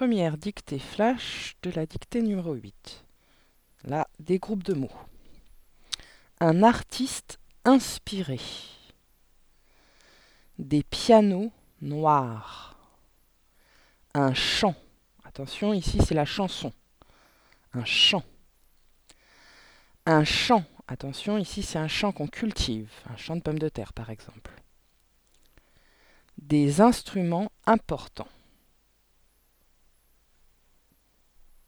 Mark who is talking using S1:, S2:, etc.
S1: première dictée flash de la dictée numéro 8. Là, des groupes de mots. Un artiste inspiré. Des pianos noirs. Un chant. Attention, ici c'est la chanson. Un chant. Un chant. Attention, ici c'est un champ qu'on cultive. Un champ de pommes de terre par exemple. Des instruments importants.